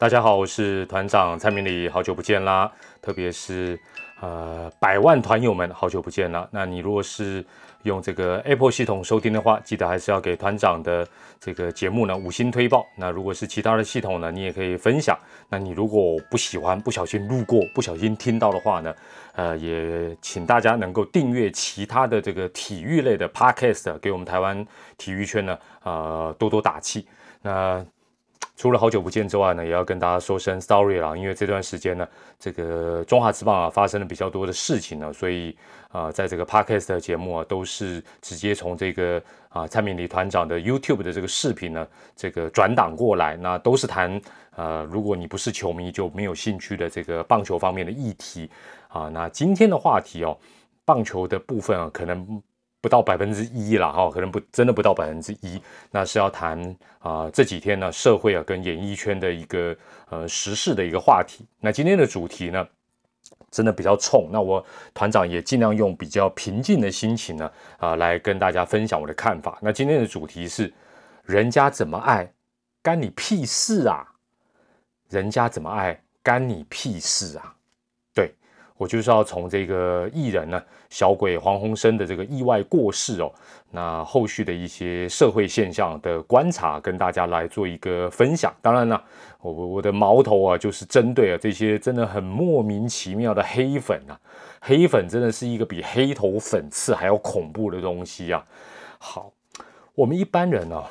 大家好，我是团长蔡明礼，好久不见啦！特别是呃百万团友们，好久不见了。那你如果是用这个 Apple 系统收听的话，记得还是要给团长的这个节目呢五星推报。那如果是其他的系统呢，你也可以分享。那你如果不喜欢，不小心路过，不小心听到的话呢，呃，也请大家能够订阅其他的这个体育类的 Podcast，给我们台湾体育圈呢，呃，多多打气。那。除了好久不见之外呢，也要跟大家说声 sorry 啦，因为这段时间呢，这个中华职棒啊发生了比较多的事情呢，所以啊，在这个 podcast 的节目啊，都是直接从这个啊蔡明礼团长的 YouTube 的这个视频呢，这个转档过来，那都是谈呃，如果你不是球迷就没有兴趣的这个棒球方面的议题啊。那今天的话题哦，棒球的部分啊，可能。不到百分之一了哈，可能不真的不到百分之一。那是要谈啊这几天呢社会啊跟演艺圈的一个呃时事的一个话题。那今天的主题呢，真的比较冲。那我团长也尽量用比较平静的心情呢啊来跟大家分享我的看法。那今天的主题是：人家怎么爱，干你屁事啊！人家怎么爱，干你屁事啊！我就是要从这个艺人呢，小鬼黄鸿升的这个意外过世哦，那后续的一些社会现象的观察，跟大家来做一个分享。当然了，我我的矛头啊，就是针对啊这些真的很莫名其妙的黑粉啊，黑粉真的是一个比黑头粉刺还要恐怖的东西啊。好，我们一般人呢，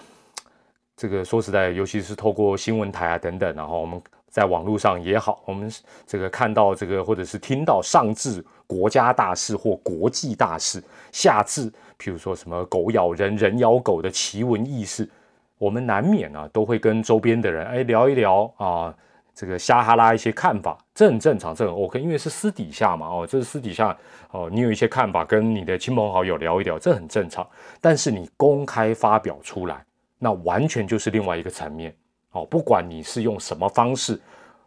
这个说实在，尤其是透过新闻台啊等等，然后我们。在网络上也好，我们这个看到这个，或者是听到上至国家大事或国际大事，下至譬如说什么狗咬人、人咬狗的奇闻异事，我们难免啊都会跟周边的人哎聊一聊啊，这个瞎哈拉一些看法，这很正常，这很 OK，因为是私底下嘛哦，这是私底下哦，你有一些看法跟你的亲朋好友聊一聊，这很正常。但是你公开发表出来，那完全就是另外一个层面。哦，不管你是用什么方式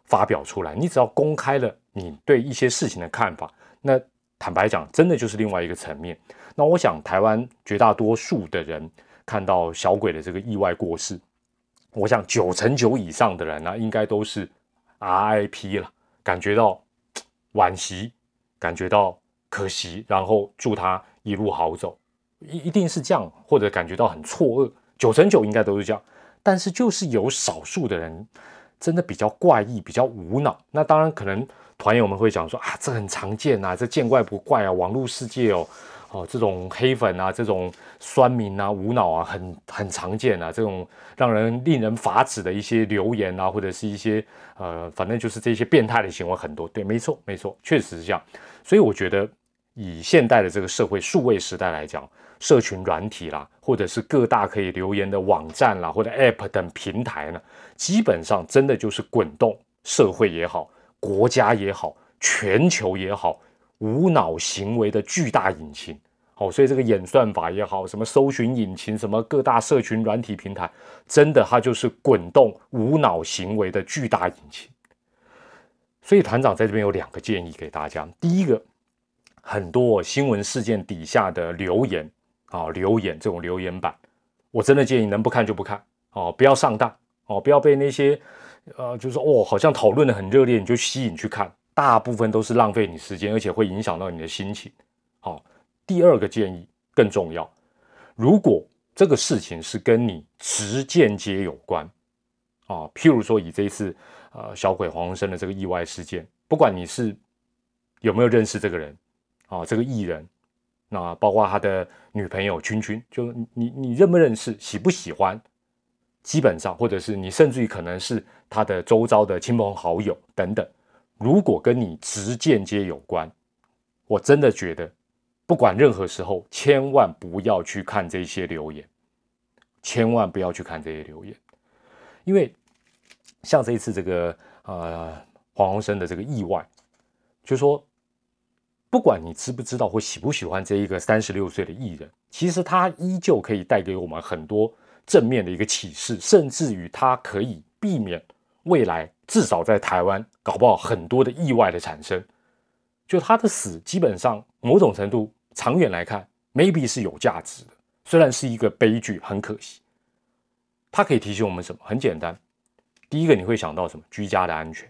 发表出来，你只要公开了你对一些事情的看法，那坦白讲，真的就是另外一个层面。那我想，台湾绝大多数的人看到小鬼的这个意外过世，我想九成九以上的人呢，应该都是 RIP 了，感觉到惋惜，感觉到可惜，然后祝他一路好走，一一定是这样，或者感觉到很错愕，九成九应该都是这样。但是就是有少数的人真的比较怪异，比较无脑。那当然可能团友们会讲说啊，这很常见呐，这见怪不怪啊。网络世界哦，哦这种黑粉啊，这种酸民啊，无脑啊，很很常见啊。这种让人令人发指的一些留言啊，或者是一些呃，反正就是这些变态的行为很多。对，没错，没错，确实是这样。所以我觉得以现代的这个社会数位时代来讲。社群软体啦，或者是各大可以留言的网站啦，或者 App 等平台呢，基本上真的就是滚动社会也好，国家也好，全球也好，无脑行为的巨大引擎。好，所以这个演算法也好，什么搜寻引擎，什么各大社群软体平台，真的它就是滚动无脑行为的巨大引擎。所以团长在这边有两个建议给大家：第一个，很多新闻事件底下的留言。啊，留言这种留言板，我真的建议能不看就不看哦，不要上当哦，不要被那些呃，就是说哦，好像讨论的很热烈，你就吸引去看，大部分都是浪费你时间，而且会影响到你的心情。好，第二个建议更重要，如果这个事情是跟你直间接有关啊，譬如说以这一次呃小鬼黄鸿升的这个意外事件，不管你是有没有认识这个人啊，这个艺人。那包括他的女朋友君君，就你你认不认识，喜不喜欢，基本上，或者是你甚至于可能是他的周遭的亲朋好友等等，如果跟你直间接有关，我真的觉得，不管任何时候，千万不要去看这些留言，千万不要去看这些留言，因为像这一次这个呃黄鸿升的这个意外，就说。不管你知不知道或喜不喜欢这一个三十六岁的艺人，其实他依旧可以带给我们很多正面的一个启示，甚至于他可以避免未来至少在台湾搞不好很多的意外的产生。就他的死，基本上某种程度长远来看，maybe 是有价值的，虽然是一个悲剧，很可惜。他可以提醒我们什么？很简单，第一个你会想到什么？居家的安全。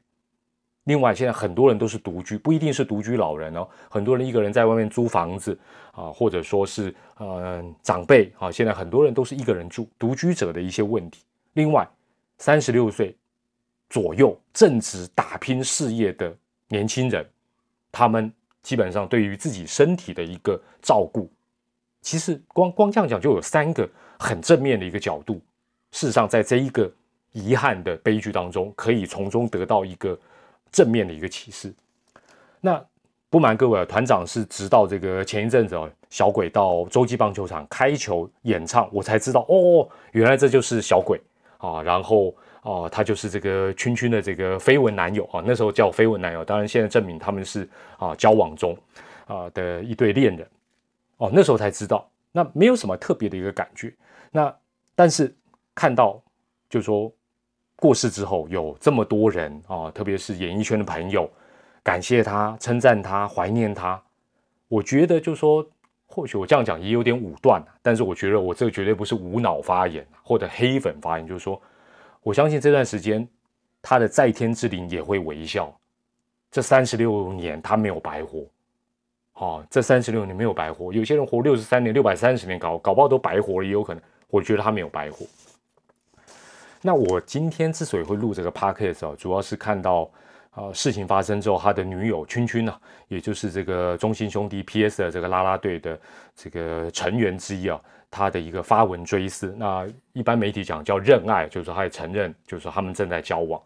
另外，现在很多人都是独居，不一定是独居老人哦，很多人一个人在外面租房子啊，或者说是呃长辈啊，现在很多人都是一个人住，独居者的一些问题。另外，三十六岁左右正值打拼事业的年轻人，他们基本上对于自己身体的一个照顾，其实光光这样讲就有三个很正面的一个角度。事实上，在这一个遗憾的悲剧当中，可以从中得到一个。正面的一个启示。那不瞒各位啊，团长是直到这个前一阵子哦，小鬼到洲际棒球场开球演唱，我才知道哦，原来这就是小鬼啊。然后啊，他就是这个圈圈的这个绯闻男友啊，那时候叫绯闻男友，当然现在证明他们是啊交往中啊的一对恋人哦。那时候才知道，那没有什么特别的一个感觉。那但是看到就说。过世之后，有这么多人啊，特别是演艺圈的朋友，感谢他、称赞他、怀念他。我觉得，就说或许我这样讲也有点武断，但是我觉得我这个绝对不是无脑发言或者黑粉发言，就是说，我相信这段时间他的在天之灵也会微笑。这三十六年他没有白活，好，这三十六年没有白活。有些人活六十三年、六百三十年，搞搞不好都白活了，也有可能。我觉得他没有白活。那我今天之所以会录这个 podcast 啊，主要是看到，呃，事情发生之后，他的女友圈圈呢，也就是这个中心兄弟 PS 的这个啦啦队的这个成员之一啊，他的一个发文追思。那一般媒体讲叫认爱，就是说他也承认，就是说他们正在交往。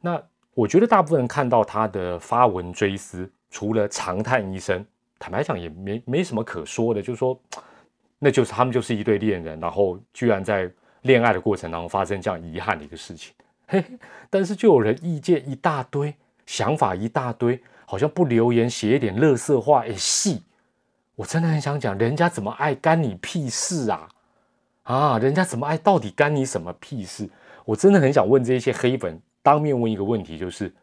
那我觉得大部分人看到他的发文追思，除了长叹一声，坦白讲也没没什么可说的，就是说，那就是他们就是一对恋人，然后居然在。恋爱的过程当中发生这样遗憾的一个事情，嘿，但是就有人意见一大堆，想法一大堆，好像不留言写一点乐色话，哎，戏，我真的很想讲，人家怎么爱干你屁事啊？啊，人家怎么爱到底干你什么屁事？我真的很想问这些黑粉，当面问一个问题，就是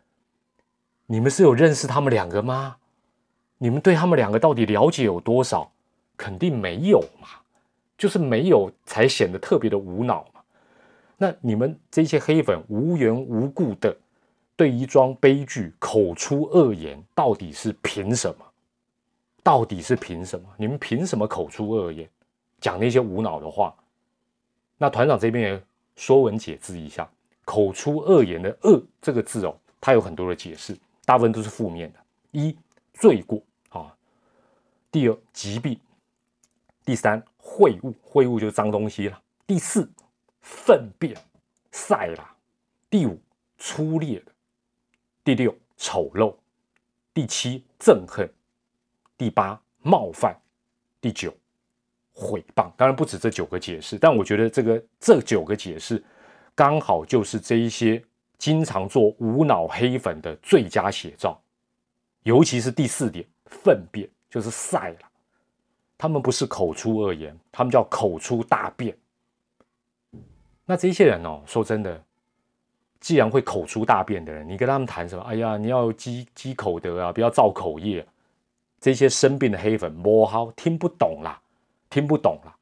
你们是有认识他们两个吗？你们对他们两个到底了解有多少？肯定没有嘛。就是没有才显得特别的无脑嘛？那你们这些黑粉无缘无故的对一桩悲剧口出恶言，到底是凭什么？到底是凭什么？你们凭什么口出恶言，讲那些无脑的话？那团长这边也说文解字一下，口出恶言的“恶”这个字哦，它有很多的解释，大部分都是负面的。一罪过啊，第二疾病，第三。秽物，秽物就是脏东西了。第四，粪便，晒了。第五，粗劣的。第六，丑陋。第七，憎恨。第八，冒犯。第九，毁谤。当然不止这九个解释，但我觉得这个这九个解释，刚好就是这一些经常做无脑黑粉的最佳写照。尤其是第四点，粪便，就是晒了。他们不是口出恶言，他们叫口出大便。那这些人哦，说真的，既然会口出大便的人，你跟他们谈什么？哎呀，你要积积口德啊，不要造口业。这些生病的黑粉，摸好听不懂啦，听不懂啦。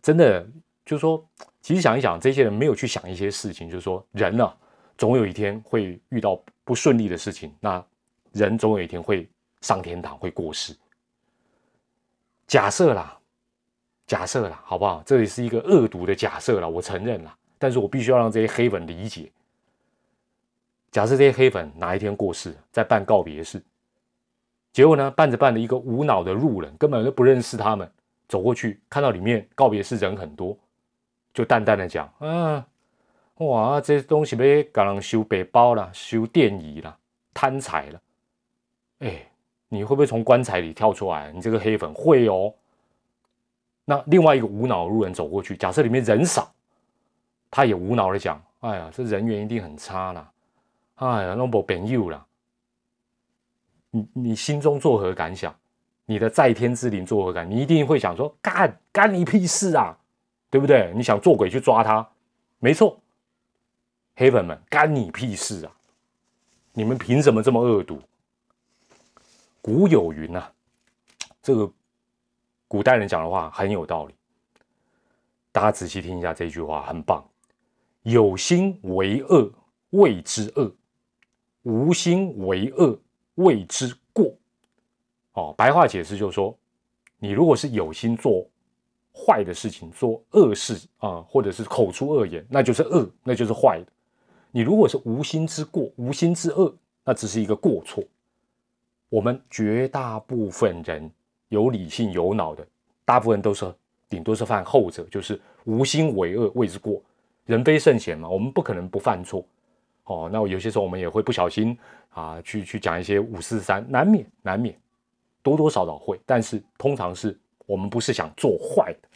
真的，就是说，其实想一想，这些人没有去想一些事情，就是说，人呢，总有一天会遇到不顺利的事情，那人总有一天会上天堂，会过世。假设啦，假设啦，好不好？这里是一个恶毒的假设啦，我承认啦。但是我必须要让这些黑粉理解。假设这些黑粉哪一天过世，在办告别式，结果呢，办着办着，一个无脑的路人，根本就不认识他们，走过去，看到里面告别式人很多，就淡淡的讲：“嗯，哇，这东西被搞人修背包了，修电椅了，贪财了。”哎。你会不会从棺材里跳出来？你这个黑粉会哦。那另外一个无脑路人走过去，假设里面人少，他也无脑的讲：“哎呀，这人缘一定很差啦，哎呀，那不朋友啦。”你你心中作何感想？你的在天之灵作何感？你一定会想说：“干干你屁事啊，对不对？你想做鬼去抓他？没错，黑粉们干你屁事啊！你们凭什么这么恶毒？”古有云呐，这个古代人讲的话很有道理。大家仔细听一下这句话，很棒。有心为恶，谓之恶；无心为恶，谓之过。哦，白话解释就是说，你如果是有心做坏的事情，做恶事啊，或者是口出恶言，那就是恶，那就是坏的。你如果是无心之过、无心之恶，那只是一个过错。我们绝大部分人有理性、有脑的，大部分都是顶多是犯后者，就是无心为恶，谓之过。人非圣贤嘛，我们不可能不犯错。哦，那有些时候我们也会不小心啊，去去讲一些五四三，难免难免，多多少少会。但是通常是我们不是想做坏的。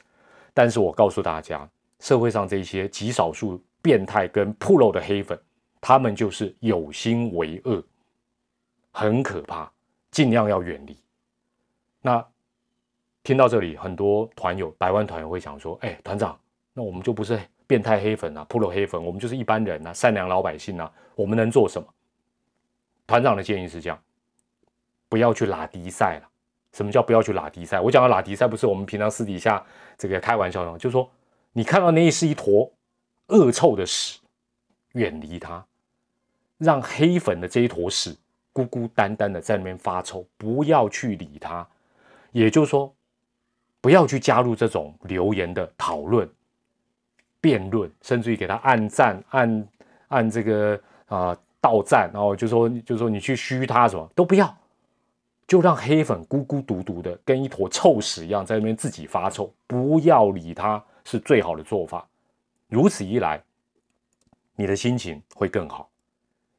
但是我告诉大家，社会上这些极少数变态跟铺路的黑粉，他们就是有心为恶，很可怕，尽量要远离。那听到这里，很多团友、百万团友会想说：“哎，团长，那我们就不是。”变态黑粉啊，铺路黑粉，我们就是一般人啊，善良老百姓啊，我们能做什么？团长的建议是这样：不要去拉迪赛了。什么叫不要去拉迪赛？我讲的拉迪赛不是我们平常私底下这个开玩笑的，就是说你看到那是一坨恶臭的屎，远离它，让黑粉的这一坨屎孤孤单单的在那边发臭，不要去理他。也就是说，不要去加入这种留言的讨论。辩论，甚至于给他按赞、按按这个啊倒赞，然后就说就说你去虚他什么都不要，就让黑粉孤孤独独的跟一坨臭屎一样在那边自己发臭，不要理他是最好的做法。如此一来，你的心情会更好，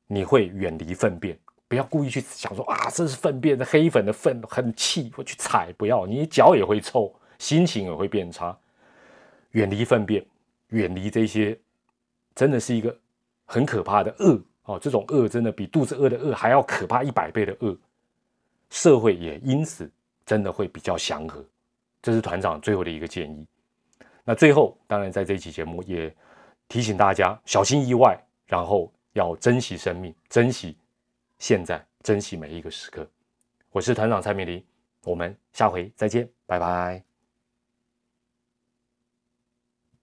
你会远离粪便，不要故意去想说啊这是粪便的黑粉的粪很气，我去踩，不要，你脚也会臭，心情也会变差，远离粪便。远离这些，真的是一个很可怕的恶哦！这种恶真的比肚子饿的饿还要可怕一百倍的恶，社会也因此真的会比较祥和。这是团长最后的一个建议。那最后，当然在这一期节目也提醒大家小心意外，然后要珍惜生命，珍惜现在，珍惜每一个时刻。我是团长蔡明林，我们下回再见，拜拜。